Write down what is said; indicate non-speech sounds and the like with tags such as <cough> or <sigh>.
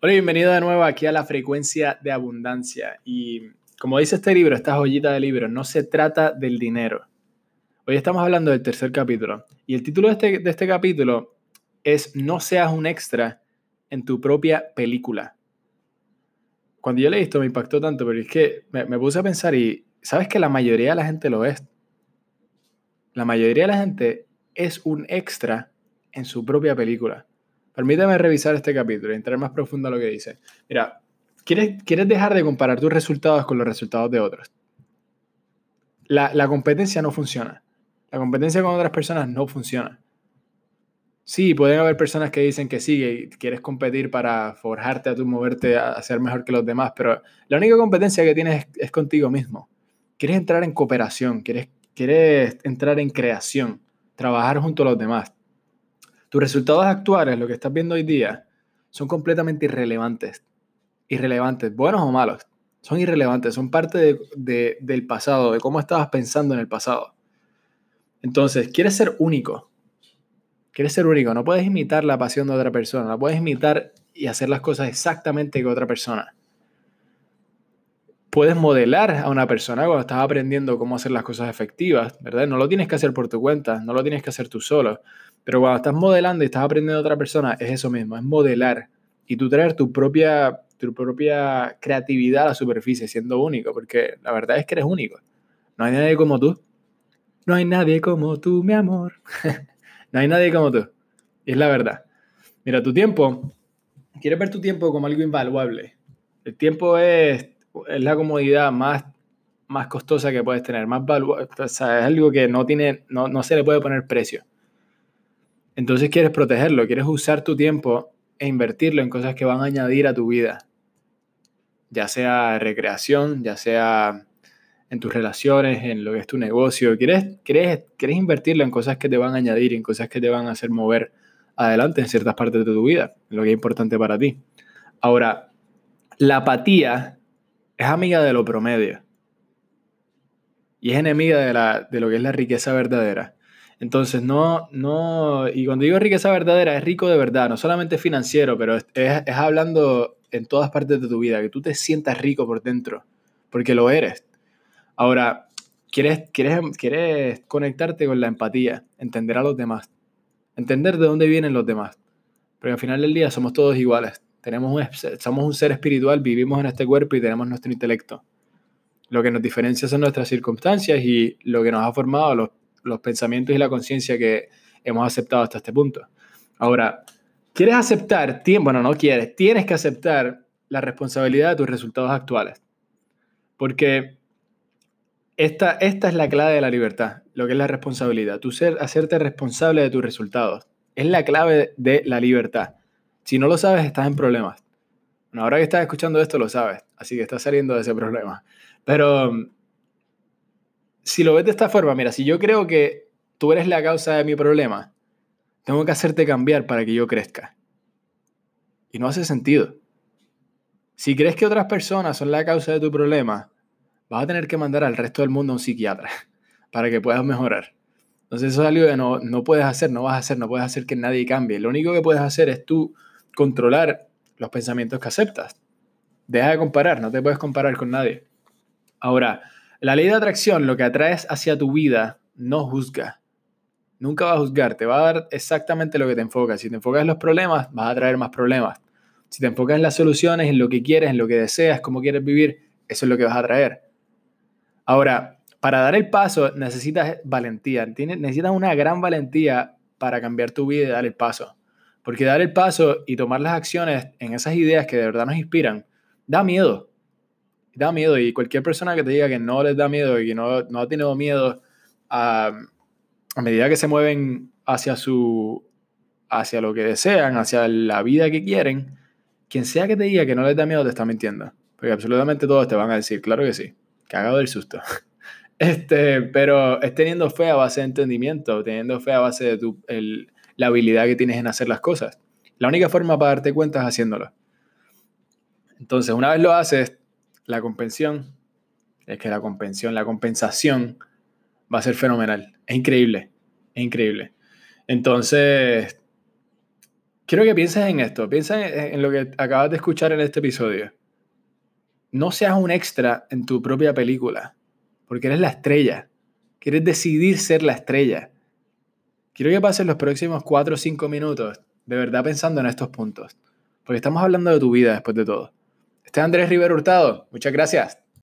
Hola, bienvenido de nuevo aquí a la frecuencia de abundancia. Y como dice este libro, esta joyita de libro, no se trata del dinero. Hoy estamos hablando del tercer capítulo. Y el título de este, de este capítulo es No seas un extra en tu propia película. Cuando yo leí esto me impactó tanto, pero es que me, me puse a pensar y sabes que la mayoría de la gente lo es. La mayoría de la gente es un extra en su propia película. Permítame revisar este capítulo y entrar más profundo a lo que dice. Mira, ¿quieres, ¿quieres dejar de comparar tus resultados con los resultados de otros? La, la competencia no funciona. La competencia con otras personas no funciona. Sí, pueden haber personas que dicen que sí, que quieres competir para forjarte a tu moverte a ser mejor que los demás, pero la única competencia que tienes es, es contigo mismo. Quieres entrar en cooperación, quieres, quieres entrar en creación, trabajar junto a los demás tus resultados actuales, lo que estás viendo hoy día, son completamente irrelevantes. Irrelevantes, buenos o malos. Son irrelevantes, son parte del pasado, de cómo estabas pensando en el pasado. Entonces, quieres ser único. Quieres ser único. No puedes imitar la pasión de otra persona. No puedes imitar y hacer las cosas exactamente que otra persona. Puedes modelar a una persona cuando estás aprendiendo cómo hacer las cosas efectivas, ¿verdad? No lo tienes que hacer por tu cuenta, no lo tienes que hacer tú solo. Pero cuando estás modelando y estás aprendiendo a otra persona, es eso mismo, es modelar. Y tú traer tu propia, tu propia creatividad a la superficie, siendo único, porque la verdad es que eres único. No hay nadie como tú. No hay nadie como tú, mi amor. <laughs> no hay nadie como tú. Y es la verdad. Mira, tu tiempo, quieres ver tu tiempo como algo invaluable. El tiempo es, es la comodidad más, más costosa que puedes tener, más sea, es algo que no, tiene, no, no se le puede poner precio. Entonces quieres protegerlo, quieres usar tu tiempo e invertirlo en cosas que van a añadir a tu vida. Ya sea recreación, ya sea en tus relaciones, en lo que es tu negocio. Quieres, quieres, quieres invertirlo en cosas que te van a añadir, en cosas que te van a hacer mover adelante en ciertas partes de tu vida, lo que es importante para ti. Ahora, la apatía es amiga de lo promedio y es enemiga de, la, de lo que es la riqueza verdadera. Entonces, no, no, y cuando digo riqueza verdadera, es rico de verdad, no solamente financiero, pero es, es, hablando en todas partes de tu vida, que tú te sientas rico por dentro, porque lo eres. Ahora, quieres, quieres, quieres conectarte con la empatía, entender a los demás, entender de dónde vienen los demás, porque al final del día somos todos iguales. Tenemos un, somos un ser espiritual, vivimos en este cuerpo y tenemos nuestro intelecto. Lo que nos diferencia son nuestras circunstancias y lo que nos ha formado, los los pensamientos y la conciencia que hemos aceptado hasta este punto. Ahora, ¿quieres aceptar? Bueno, no quieres, tienes que aceptar la responsabilidad de tus resultados actuales. Porque esta, esta es la clave de la libertad, lo que es la responsabilidad. Tu ser, hacerte responsable de tus resultados. Es la clave de la libertad. Si no lo sabes, estás en problemas. Ahora que estás escuchando esto, lo sabes. Así que estás saliendo de ese problema. Pero si lo ves de esta forma, mira, si yo creo que tú eres la causa de mi problema, tengo que hacerte cambiar para que yo crezca. Y no hace sentido. Si crees que otras personas son la causa de tu problema, vas a tener que mandar al resto del mundo a un psiquiatra <laughs> para que puedas mejorar. Entonces eso es algo que no, no puedes hacer, no vas a hacer, no puedes hacer que nadie cambie. Lo único que puedes hacer es tú controlar los pensamientos que aceptas. Deja de comparar, no te puedes comparar con nadie. Ahora, la ley de atracción, lo que atraes hacia tu vida, no juzga. Nunca va a juzgar, te va a dar exactamente lo que te enfocas. Si te enfocas en los problemas, vas a traer más problemas. Si te enfocas en las soluciones, en lo que quieres, en lo que deseas, cómo quieres vivir, eso es lo que vas a traer. Ahora, para dar el paso necesitas valentía. necesitas una gran valentía para cambiar tu vida y dar el paso. Porque dar el paso y tomar las acciones en esas ideas que de verdad nos inspiran, da miedo da miedo y cualquier persona que te diga que no les da miedo y que no, no ha tenido miedo a, medida que se mueven hacia su hacia lo que desean, hacia la vida que quieren, quien sea que te diga que no les da miedo te está mintiendo. Porque absolutamente todos te van a decir, claro que sí, cagado del susto. <laughs> Este, pero es teniendo fe a base de entendimiento, teniendo fe a base de tu, el, la habilidad que tienes en hacer las cosas. La única forma para darte cuenta es haciéndolo. Entonces, una vez lo haces, la compensión, es que la compensión, la compensación va a ser fenomenal. Es increíble, es increíble. Entonces, quiero que pienses en esto, piensa en, lo que acabas de escuchar en este episodio. No seas un extra en tu propia película, porque eres la estrella. Quieres decidir ser la estrella. Quiero que pases los próximos 4 o 5 minutos de verdad pensando en estos puntos, porque estamos hablando de tu vida después de todo. Este es Andrés Rivero Hurtado. Muchas gracias.